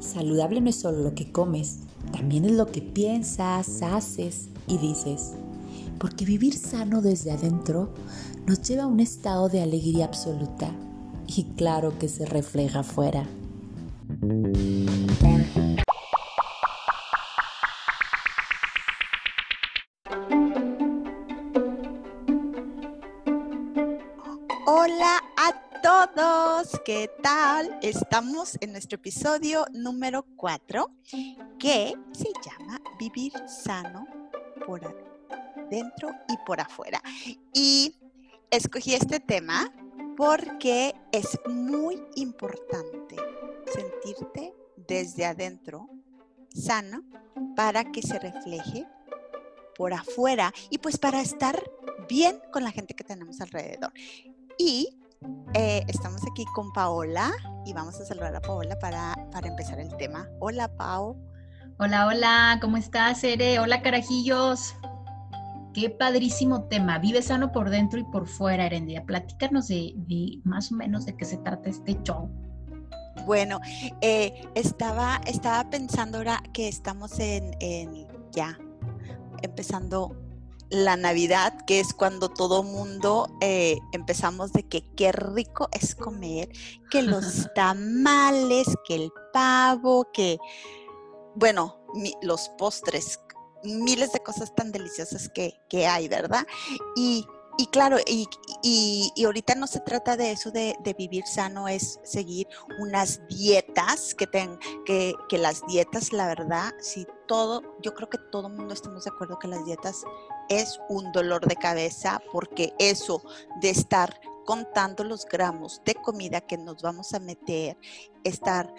Saludable no es solo lo que comes, también es lo que piensas, haces y dices. Porque vivir sano desde adentro nos lleva a un estado de alegría absoluta y claro que se refleja afuera. ¿Qué tal? Estamos en nuestro episodio número 4 que se llama Vivir sano por dentro y por afuera. Y escogí este tema porque es muy importante sentirte desde adentro sano para que se refleje por afuera y pues para estar bien con la gente que tenemos alrededor. Y eh, estamos aquí con Paola y vamos a saludar a Paola para, para empezar el tema. Hola, Pao. Hola, hola, ¿cómo estás, Ere? Hola, carajillos. Qué padrísimo tema. Vive sano por dentro y por fuera, Erendia. Platícanos de, más o menos de qué se trata este show. Bueno, eh, estaba, estaba pensando ahora que estamos en, en ya empezando la Navidad, que es cuando todo mundo eh, empezamos de que qué rico es comer, que los tamales, que el pavo, que, bueno, los postres, miles de cosas tan deliciosas que, que hay, ¿verdad? Y y claro, y, y, ahorita no se trata de eso de, vivir sano, es seguir unas dietas, que, ten, que, que, las dietas, la verdad, si todo, yo creo que todo el mundo estamos de acuerdo que las dietas es un dolor de cabeza, porque eso de estar contando los gramos de comida que nos vamos a meter, estar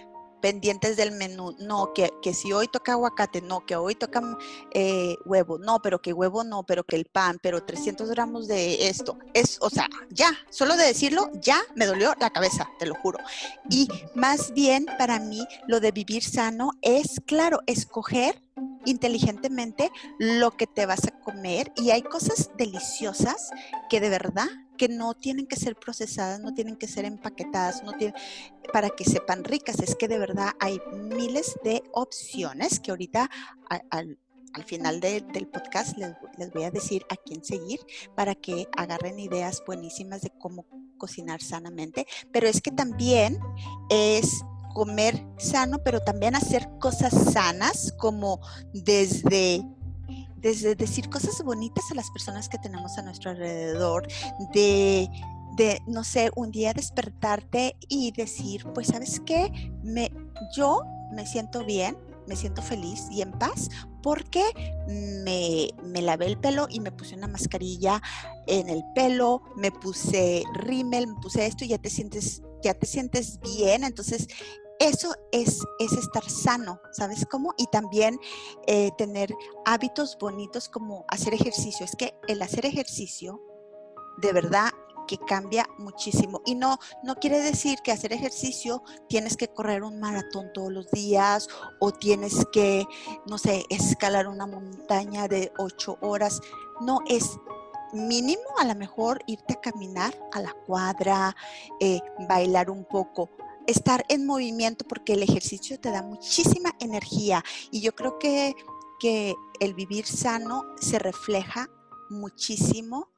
pendientes del menú, no, que, si hoy toca aguacate, no, que hoy toca eh, huevo, no, pero que huevo no, pero que el pan, pero 300 gramos de esto, es, o sea, ya, solo de decirlo, ya me dolió la cabeza, te lo juro. Y más bien para mí lo de vivir sano es, claro, escoger inteligentemente lo que te vas a comer y hay cosas deliciosas que de verdad que no tienen que ser procesadas, no tienen que ser empaquetadas, no tienen, para que sepan ricas. Es que de verdad hay miles de opciones que ahorita al, final del podcast les, les, voy a decir a quién seguir para que agarren ideas buenísimas de cómo cocinar sanamente. Pero es que también es comer sano, pero también hacer cosas sanas, como desde desde decir cosas bonitas a las personas que tenemos a nuestro alrededor, de, de no sé, un día despertarte y decir, pues sabes qué, me, yo me siento bien, me siento feliz y en paz porque me, me, lavé el pelo y me puse una mascarilla en el pelo, me puse rímel, me puse esto y ya te sientes, ya te sientes bien. Entonces, eso es, es estar sano, ¿sabes cómo? Y también eh, tener hábitos bonitos como hacer ejercicio. Es que el hacer ejercicio, de verdad, que cambia muchísimo. Y no, no quiere decir que hacer ejercicio tienes que correr un maratón todos los días o tienes que, no sé, escalar una montaña de ocho horas. No, es mínimo a lo mejor irte a caminar a la cuadra, eh, bailar un poco, estar en movimiento porque el ejercicio te da muchísima energía y yo creo que, que el vivir sano se refleja muchísimo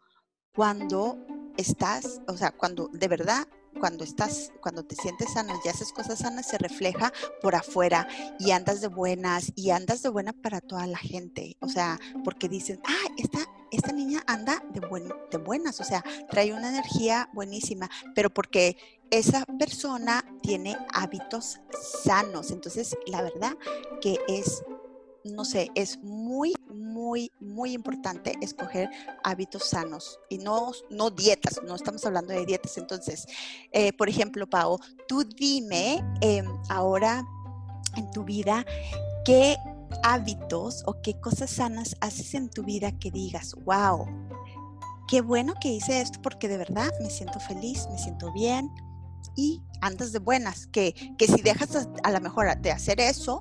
cuando estás, o sea, cuando de verdad cuando estás, cuando te sientes sano y haces cosas sanas, se refleja por afuera y andas de buenas y andas de buena para toda la gente. O sea, porque dicen, ah, esta, esta niña anda de, buen, de buenas, o sea, trae una energía buenísima, pero porque esa persona tiene hábitos sanos. Entonces, la verdad que es no sé, es muy, muy, muy importante escoger hábitos sanos y no, no dietas, no estamos hablando de dietas. Entonces, eh, por ejemplo, Pau, tú dime em, ahora en tu vida qué hábitos o qué cosas sanas haces en tu vida que digas, wow, qué bueno que hice esto porque de verdad me siento feliz, me siento bien y andas de buenas, que, que si dejas a, a lo mejor de hacer eso,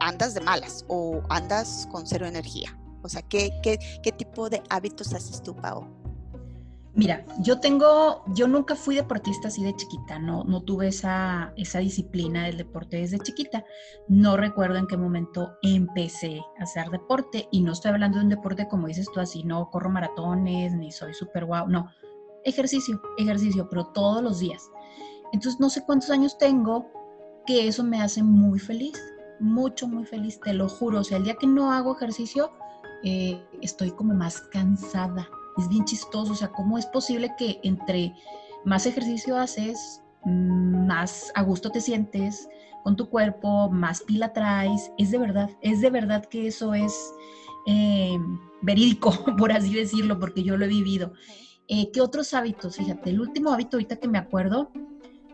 andas de malas o andas con cero energía? O sea, ¿qué, qué, qué tipo de hábitos haces tú, Pau? Mira, yo tengo, yo nunca fui deportista así de chiquita, no, no tuve esa, esa disciplina del deporte desde chiquita. No recuerdo en qué momento empecé a hacer deporte y no estoy hablando de un deporte como dices tú así, no corro maratones ni soy súper guau, no. Ejercicio, ejercicio, pero todos los días. Entonces no sé cuántos años tengo que eso me hace muy feliz, mucho, muy feliz, te lo juro. O sea, el día que no hago ejercicio, eh, estoy como más cansada es bien chistoso, o sea, ¿cómo es posible que entre más ejercicio haces, más a gusto te sientes con tu cuerpo, más pila traes? Es de verdad, es de verdad que eso es eh, verídico, por así decirlo, porque yo lo he vivido. Eh, ¿Qué otros hábitos? Fíjate, el último hábito ahorita que me acuerdo,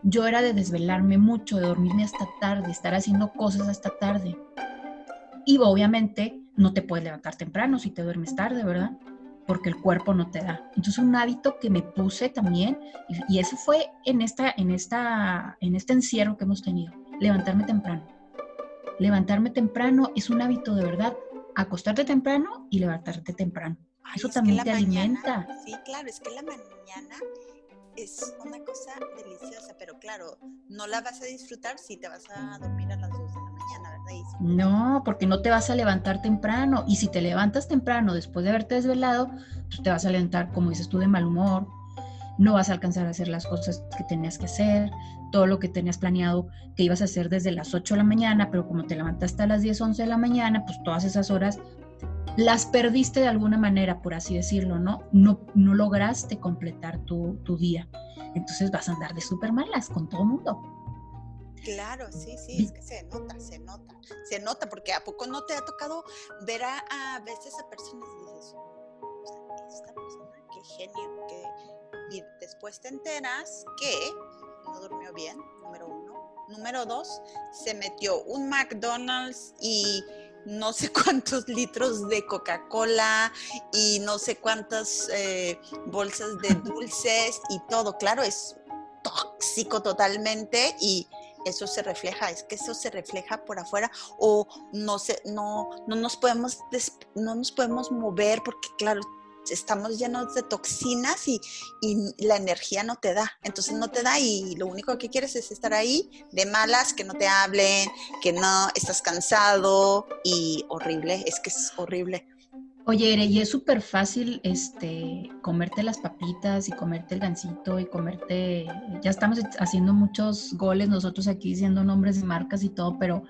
yo era de desvelarme mucho, de dormirme hasta tarde, estar haciendo cosas hasta tarde. Y obviamente no te puedes levantar temprano si te duermes tarde, ¿verdad? Porque el cuerpo no te da. Entonces un hábito que me puse también, y, eso fue en, esta, en, esta, en este encierro que hemos tenido, levantarme temprano. Levantarme temprano es un hábito de verdad, acostarte temprano y levantarte temprano. eso también te alimenta. Sí, claro, es que la mañana es una cosa deliciosa, pero claro, no la vas a disfrutar si te vas a dormir a las No, porque no te vas a levantar temprano. Y si te levantas temprano después de haberte desvelado, pues te vas a levantar, como dices tú, de mal humor. No vas a alcanzar a hacer las cosas que tenías que hacer, todo lo que tenías planeado que ibas a hacer desde las 8 de la mañana, pero como te levantaste a las 10, 11 de la mañana, pues todas esas horas las perdiste de alguna manera, por así decirlo, ¿no? No, no lograste completar tu, tu día. Entonces vas a andar de súper malas con todo el mundo. Claro, sí, sí, es que se nota, se nota, se nota, porque ¿a poco no te ha tocado ver a, veces a personas y dices, esta persona, qué genio, que... y después te enteras que no durmió bien, número uno. Número dos, se metió un McDonald's y no sé cuántos litros de Coca-Cola y no sé cuántas eh, bolsas de dulces y todo. Claro, es tóxico totalmente y eso se refleja, es que eso se refleja por afuera o no se, no, no nos podemos no nos podemos mover porque claro, estamos llenos de toxinas y, la energía no te da. Entonces no te da y lo único que quieres es estar ahí de malas, que no te hablen, que no estás cansado y horrible, es que es horrible. Oye, Ere, y es súper fácil este, comerte las papitas y comerte el gansito y comerte, ya estamos haciendo muchos goles nosotros aquí diciendo nombres de marcas y todo, pero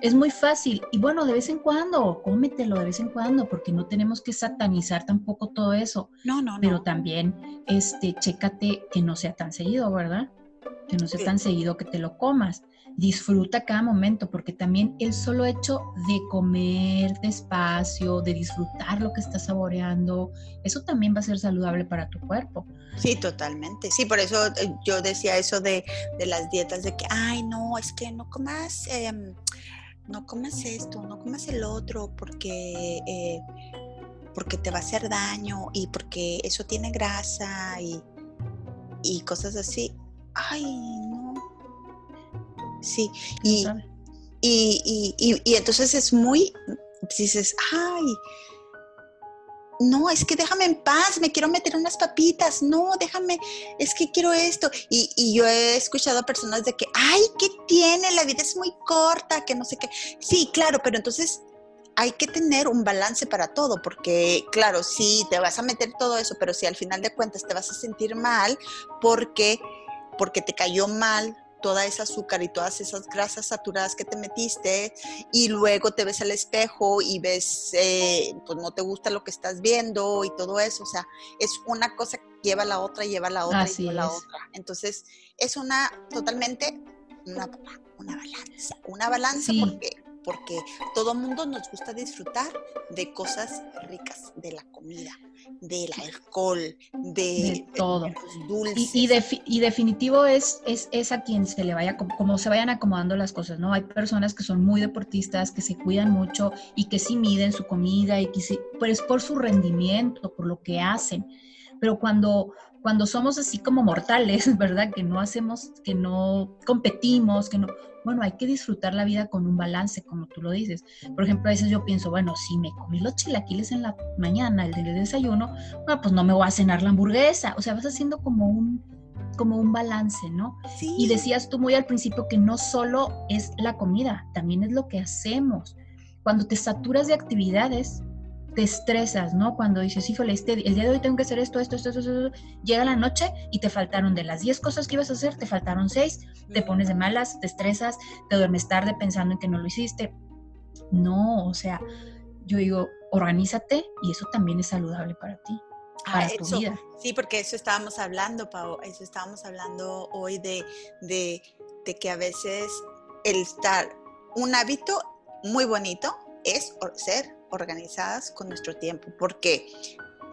es muy fácil. Y bueno, de vez en cuando, cómetelo de vez en cuando, porque no tenemos que satanizar tampoco todo eso. No, no, no. Pero también, este, chécate que no sea tan seguido, ¿verdad? Que no sea tan seguido que te lo comas disfruta cada momento, porque también el solo hecho de comer despacio, de disfrutar lo que estás saboreando, eso también va a ser saludable para tu cuerpo. Sí, totalmente. Sí, por eso eh, yo decía eso de, las dietas, de que, ay, no, es que no comas, em, no comas esto, no comas el otro, porque... Eh, porque te va a hacer daño y porque eso tiene grasa y, y cosas así. Ay, Sí, y, y, y, y, entonces es muy, dices, ay, no, es que déjame en paz, me quiero meter unas papitas, no, déjame, es que quiero esto. Y, y, yo he escuchado a personas de que, ay, ¿qué tiene? La vida es muy corta, que no sé qué. Sí, claro, pero entonces hay que tener un balance para todo, porque claro, sí, te vas a meter todo eso, pero si al final de cuentas te vas a sentir mal porque, porque te cayó mal toda esa azúcar y todas esas grasas saturadas que te metiste y luego te ves al espejo y ves, eh, pues no te gusta lo que estás viendo y todo eso. O sea, es una cosa que lleva a la otra, lleva a la otra y lleva a la otra. Entonces, es una totalmente una, balanza, una balanza porque porque todo mundo nos gusta disfrutar de cosas ricas, de la comida, del alcohol, de, todo. dulces. Y, y, definitivo es, es, es, a quien se le vaya, como, se vayan acomodando las cosas, ¿no? Hay personas que son muy deportistas, que se cuidan mucho y que sí miden su comida y que sí, pero es por su rendimiento, por lo que hacen. Pero cuando cuando somos así como mortales, ¿verdad? Que no hacemos, que no competimos, que no, bueno, hay que disfrutar la vida con un balance, como tú lo dices. Por ejemplo, a veces yo pienso, bueno, si me comí los chilaquiles en la mañana, el del desayuno, bueno, pues no me voy a cenar la hamburguesa. O sea, vas haciendo como un, como un balance, ¿no? Sí. Y decías tú muy al principio que no solo es la comida, también es lo que hacemos. Cuando te saturas de actividades, te estresas, ¿no? Cuando dices, híjole, este, el día de hoy tengo que hacer esto, esto, esto, esto, esto, llega la noche y te faltaron de las 10 cosas que ibas a hacer, te faltaron 6, te pones de malas, te estresas, te duermes tarde pensando en que no lo hiciste. No, o sea, yo digo, organízate y eso también es saludable para ti. Para tu vida. Sí, porque eso estábamos hablando, Pau, eso estábamos hablando hoy de, de, de que a veces el estar, un hábito muy bonito es ser organizadas con nuestro tiempo, porque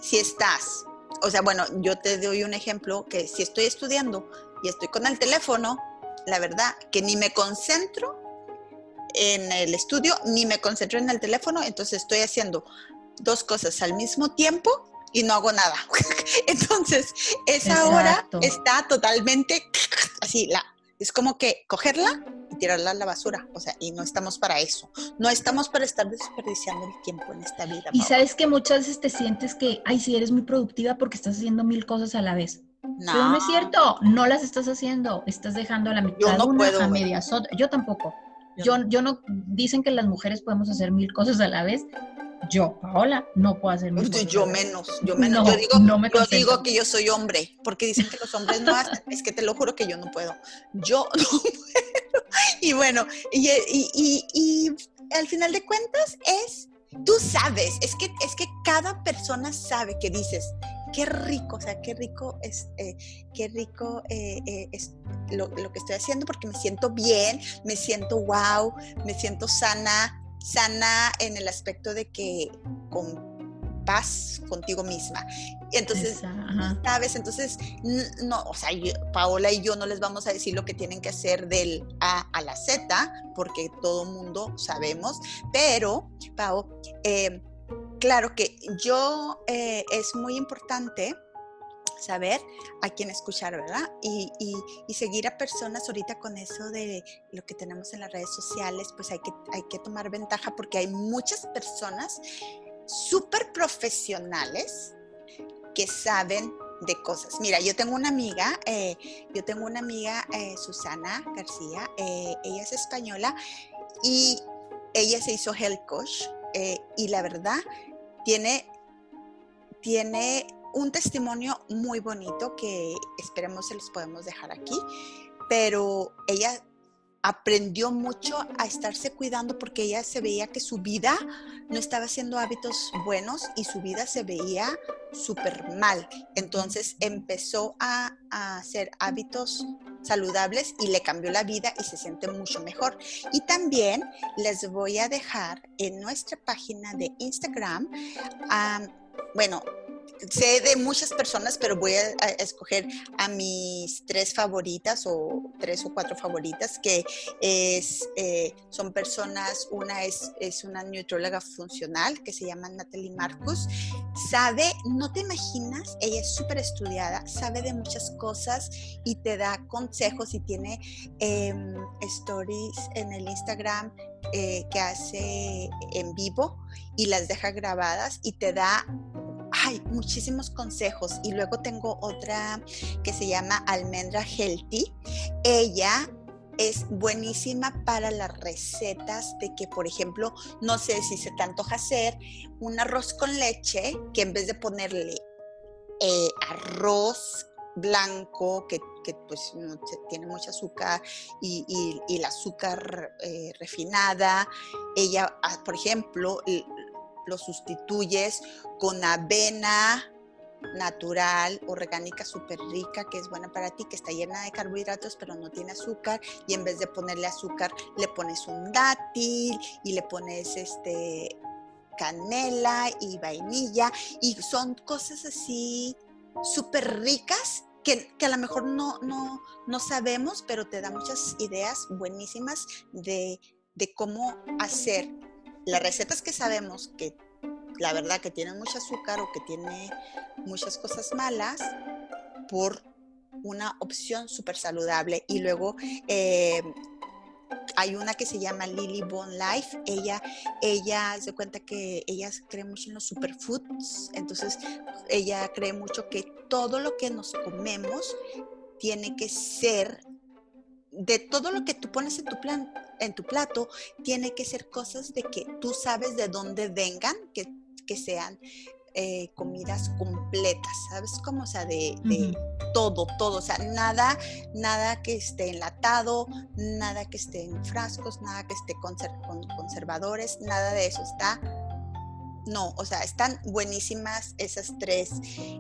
si estás, o sea, bueno, yo te doy un ejemplo que si estoy estudiando y estoy con el teléfono, la verdad que ni me concentro en el estudio ni me concentro en el teléfono, entonces estoy haciendo dos cosas al mismo tiempo y no hago nada. entonces, esa hora está totalmente así, la, es como que cogerla tirarla a la basura, o sea, y no estamos para eso, no estamos para estar desperdiciando el tiempo en esta vida. Y sabes que muchas veces te sientes que, ay, sí, eres muy productiva porque estás haciendo mil cosas a la vez. No. Pero no es cierto, no las estás haciendo, estás dejando a la mitad una, puedo, a medias. Yo tampoco. Yo, yo no, dicen que las mujeres podemos hacer mil cosas a la vez, yo, Paola, no puedo hacer mil Yo menos, yo menos. yo digo, no yo digo que yo soy hombre, porque dicen que los hombres no hacen. es que te lo juro que yo no puedo. Yo no puedo. Y bueno, y, y, y, al final de cuentas es, tú sabes, es que, es que cada persona sabe que dices, qué rico, o sea, qué rico es, eh, qué rico eh, eh, es lo, lo que estoy haciendo porque me siento bien, me siento wow, me siento sana, sana en el aspecto de que con paz contigo misma. Entonces, ¿sabes? Entonces, no, o sea, Paola y yo no les vamos a decir lo que tienen que hacer del A a la Z, porque todo mundo sabemos, pero, Pao, eh, claro que yo eh, es muy importante saber a quién escuchar, ¿verdad? Y, seguir a personas ahorita con eso de lo que tenemos en las redes sociales, pues hay que, hay que tomar ventaja porque hay muchas personas súper profesionales que saben de cosas. Mira, yo tengo una amiga, eh, yo tengo una amiga, eh, Susana García, eh, ella es española y ella se hizo health coach y la verdad tiene, tiene un testimonio muy bonito que esperemos se los podemos dejar aquí, pero ella aprendió mucho a estarse cuidando porque ella se veía que su vida no estaba haciendo hábitos buenos y su vida se veía súper mal. Entonces empezó a, a, hacer hábitos saludables y le cambió la vida y se siente mucho mejor. Y también les voy a dejar en nuestra página de Instagram, bueno, sé de muchas personas, pero voy a, escoger a mis tres favoritas o tres o cuatro favoritas, que es, eh, son personas, una es, es una neutróloga funcional que se llama Natalie Marcus. Sabe, no te imaginas, ella es súper estudiada, sabe de muchas cosas y te da consejos y tiene em, stories en el Instagram eh, que hace en vivo y las deja grabadas y te da hay muchísimos consejos. Y luego tengo otra que se llama Almendra Healthy. Ella es buenísima para las recetas de que, por ejemplo, no sé si se te antoja hacer un arroz con leche, que en vez de ponerle eh, arroz blanco que, pues tiene mucho azúcar y, el azúcar eh, refinada. Ella, ah, por ejemplo, lo sustituyes con avena natural, orgánica, súper rica, que es buena para ti, que está llena de carbohidratos, pero no tiene azúcar, y en vez de ponerle azúcar, le pones un dátil y le pones este canela y vainilla, y son cosas así súper ricas que, a lo mejor no, no, no sabemos, pero te da muchas ideas buenísimas de, de cómo hacer las recetas que sabemos que la verdad que tienen mucho azúcar o que tiene muchas cosas malas, por una opción súper saludable. Y luego eh, hay una que se llama Lily Bone Life. Ella, ella se cuenta que ella cree mucho en los superfoods. Entonces, ella cree mucho que todo lo que nos comemos tiene que ser de todo lo que tú pones en tu plan, en tu plato, tiene que ser cosas de que tú sabes de dónde vengan, que, que sean eh, comidas completas, ¿sabes? Como, o sea, de, todo, todo, o sea, nada, nada que esté enlatado, nada que esté en frascos, nada que esté con conservadores, nada de eso está no, o sea, están buenísimas esas tres,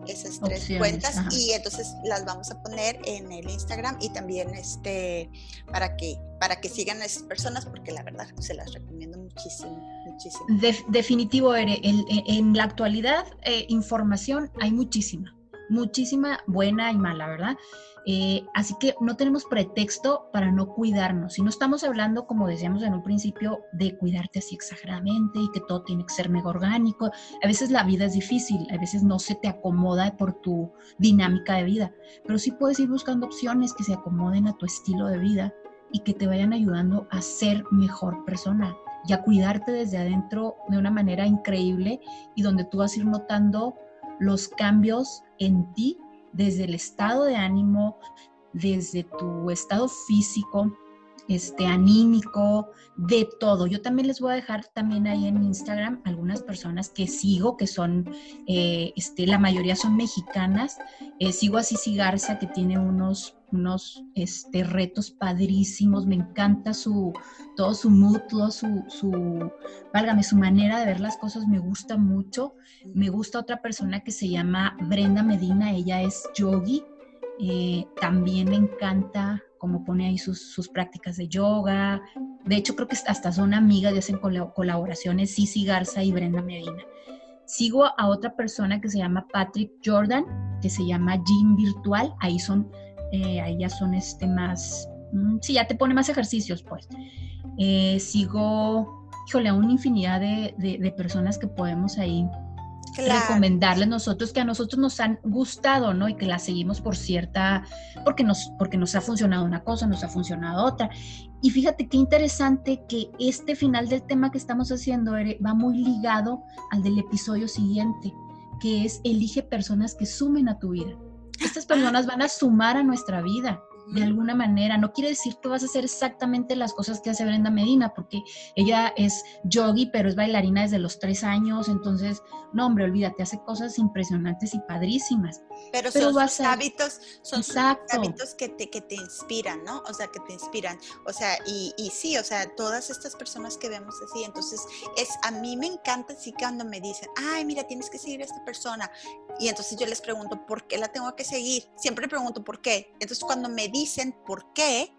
esas tres cuentas y entonces las vamos a poner en el Instagram y también este para que para que sigan a esas personas porque la verdad se las recomiendo muchísimo, muchísimo. definitivo, Ere, en, la actualidad eh, información hay muchísima, muchísima buena y mala, ¿verdad? Eh, así que no tenemos pretexto para no cuidarnos. Y no estamos hablando, como decíamos en un principio, de cuidarte así exageradamente y que todo tiene que ser mega orgánico. A veces la vida es difícil, a veces no se te acomoda por tu dinámica de vida, pero sí puedes ir buscando opciones que se acomoden a tu estilo de vida y que te vayan ayudando a ser mejor persona y a cuidarte desde adentro de una manera increíble y donde tú vas a ir notando los cambios en ti desde el estado de ánimo, desde tu estado físico, este, anímico, de todo. Yo también les voy a dejar también ahí en Instagram algunas personas que sigo, que son, eh, este, la mayoría son mexicanas. Eh, sigo a Cici Garza, que tiene unos, unos este, retos padrísimos. Me encanta su, todo su mood, todo su, su, válgame, su manera de ver las cosas me gusta mucho. Me gusta otra persona que se llama Brenda Medina, ella es yogi. Eh, también me encanta como pone ahí sus, prácticas de yoga. De hecho, creo que hasta son amigas y hacen colaboraciones, Cici Garza y Brenda Medina. Sigo a otra persona que se llama Patrick Jordan, que se llama Gym Virtual. Ahí son, eh, ahí ya son este más, mm, sí, ya te pone más ejercicios, pues. Eh, sigo, híjole, a una infinidad de, de personas que podemos ahí recomendarles nosotros que a nosotros nos han gustado, ¿no? Y que las seguimos por cierta, porque nos, porque nos ha funcionado una cosa, nos ha funcionado otra. Y fíjate qué interesante que este final del tema que estamos haciendo va muy ligado al del episodio siguiente, que es elige personas que sumen a tu vida. Estas ah. personas van a sumar a nuestra vida de alguna manera. No quiere decir que vas a hacer exactamente las cosas que hace Brenda Medina, porque ella es yogi, pero es bailarina desde los tres años. Entonces, no, hombre, olvídate, hace cosas impresionantes y padrísimas. Pero, son sus hábitos, son hábitos que te, que te inspiran, ¿no? O sea, que te inspiran. O sea, y, y sí, o sea, todas estas personas que vemos así, entonces, es, a mí me encanta así cuando me dicen, ay, mira, tienes que seguir a esta persona. Y entonces yo les pregunto, ¿por qué la tengo que seguir? Siempre pregunto, ¿por qué? Entonces, cuando me dicen por qué,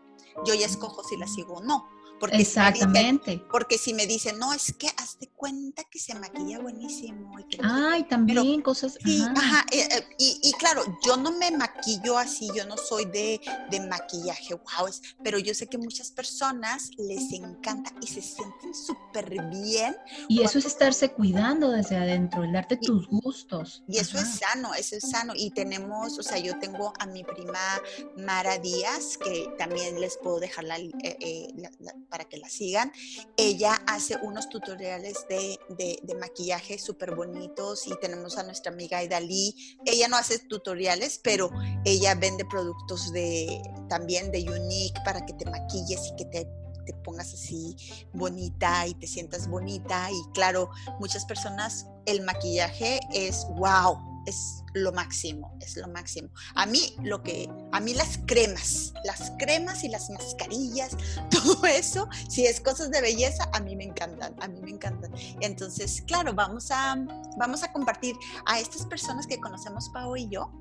yo ya escojo si la sigo o no. Porque Exactamente. porque si me dicen, no, es que hazte cuenta que se maquilla buenísimo. Ay, también cosas. Sí, ajá. Eh, eh, y, claro, yo no me maquillo así, yo no soy de, maquillaje, wow, pero yo sé que muchas personas les encanta y se sienten súper bien. Y eso es estarse cuidando desde adentro, el darte tus gustos. Y eso es sano, eso es sano. Y tenemos, o sea, yo tengo a mi prima Mara Díaz, que también les puedo dejar la, eh, la para que la sigan. Ella hace unos tutoriales de, de, maquillaje súper bonitos y tenemos a nuestra amiga Idalí. Ella no hace tutoriales, pero ella vende productos de, también de Unique para que te maquilles y que te te pongas así bonita y te sientas bonita. Y claro, muchas personas el maquillaje es wow, es lo máximo, es lo máximo. A mí lo que, a mí las cremas, las cremas y las mascarillas, todo eso, si es cosas de belleza, a mí me encantan, a mí me encantan. Entonces, claro, vamos a, vamos a compartir a estas personas que conocemos Pau y yo,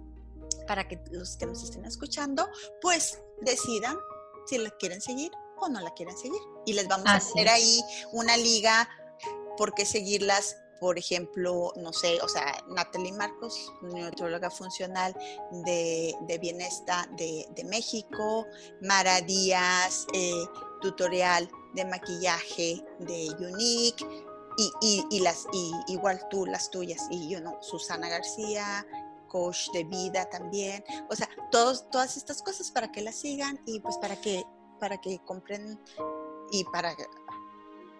para que los que nos estén escuchando, pues decidan si la quieren seguir o no la quieren seguir. Y les vamos a poner ahí una liga porque seguirlas por ejemplo, no sé, o sea, Natalie Marcos, nutrióloga funcional de, bienestar de, México, Mara Díaz, eh, tutorial de maquillaje de Unique, y, las, y igual tú, las tuyas, y yo no, Susana García, coach de vida también. O sea, todos, todas estas cosas para que las sigan y pues para que, para que compren y para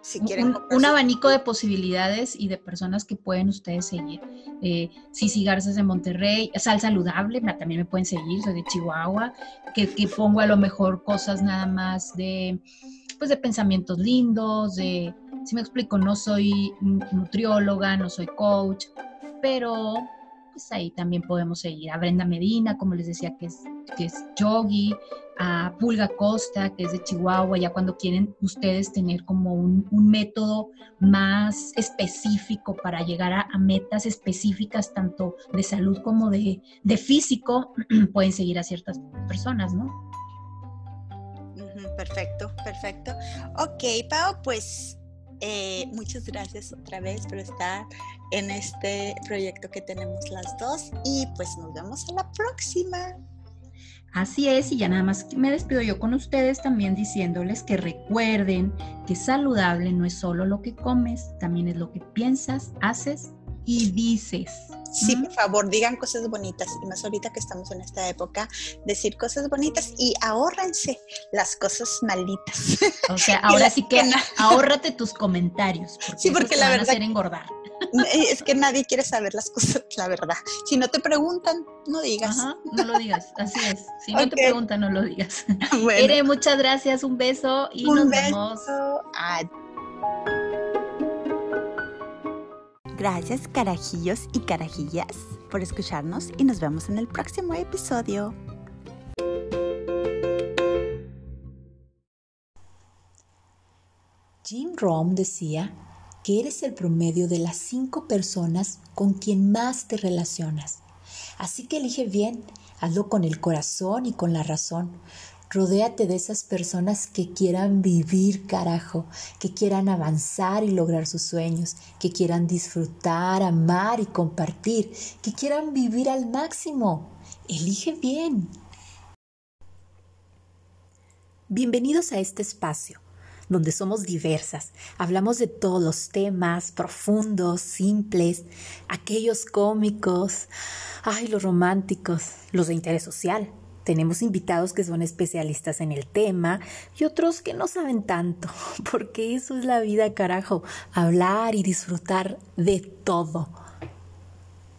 si quieren un, abanico de posibilidades y de personas que pueden ustedes seguir. Eh, Cici Garzas de Monterrey, Sal Saludable, también me pueden seguir, soy de Chihuahua, que, que, pongo a lo mejor cosas nada más de, pues de pensamientos lindos, de, si me explico, no soy nutrióloga, no soy coach, pero pues ahí también podemos seguir a Brenda Medina, como les decía, que es, que es yogi, a Pulga Costa, que es de Chihuahua, ya cuando quieren ustedes tener como un, método más específico para llegar a, metas específicas, tanto de salud como de, de físico, pueden seguir a ciertas personas, ¿no? Perfecto, perfecto. Ok, Pau, pues eh, muchas gracias otra vez por estar en este proyecto que tenemos las dos y pues nos vemos a la próxima. Así es, y ya nada más me despido yo con ustedes también diciéndoles que recuerden que saludable no es solo lo que comes, también es lo que piensas, haces y dices. Sí, por favor, digan cosas bonitas y más ahorita que estamos en esta época, decir cosas bonitas y ahórrense las cosas malitas. O sea, ahora sí que ahórrate tus comentarios. Porque sí, porque la verdad. a engordar. Es que nadie quiere saber las cosas, la verdad. Si no te preguntan, no digas. no lo digas, así es. Si no te preguntan, no lo digas. Bueno. muchas gracias, un beso y nos vemos. Gracias carajillos y carajillas por escucharnos y nos vemos en el próximo episodio. Jim Rohn decía que eres el promedio de las cinco personas con quien más te relacionas. Así que elige bien, hazlo con el corazón y con la razón. Rodéate de esas personas que quieran vivir, carajo, que quieran avanzar y lograr sus sueños, que quieran disfrutar, amar y compartir, que quieran vivir al máximo. Elige bien. Bienvenidos a este espacio donde somos diversas. Hablamos de todos los temas profundos, simples, aquellos cómicos, ay, los románticos, los de interés social tenemos invitados que son especialistas en el tema y otros que no saben tanto, porque eso es la vida, carajo, hablar y disfrutar de todo.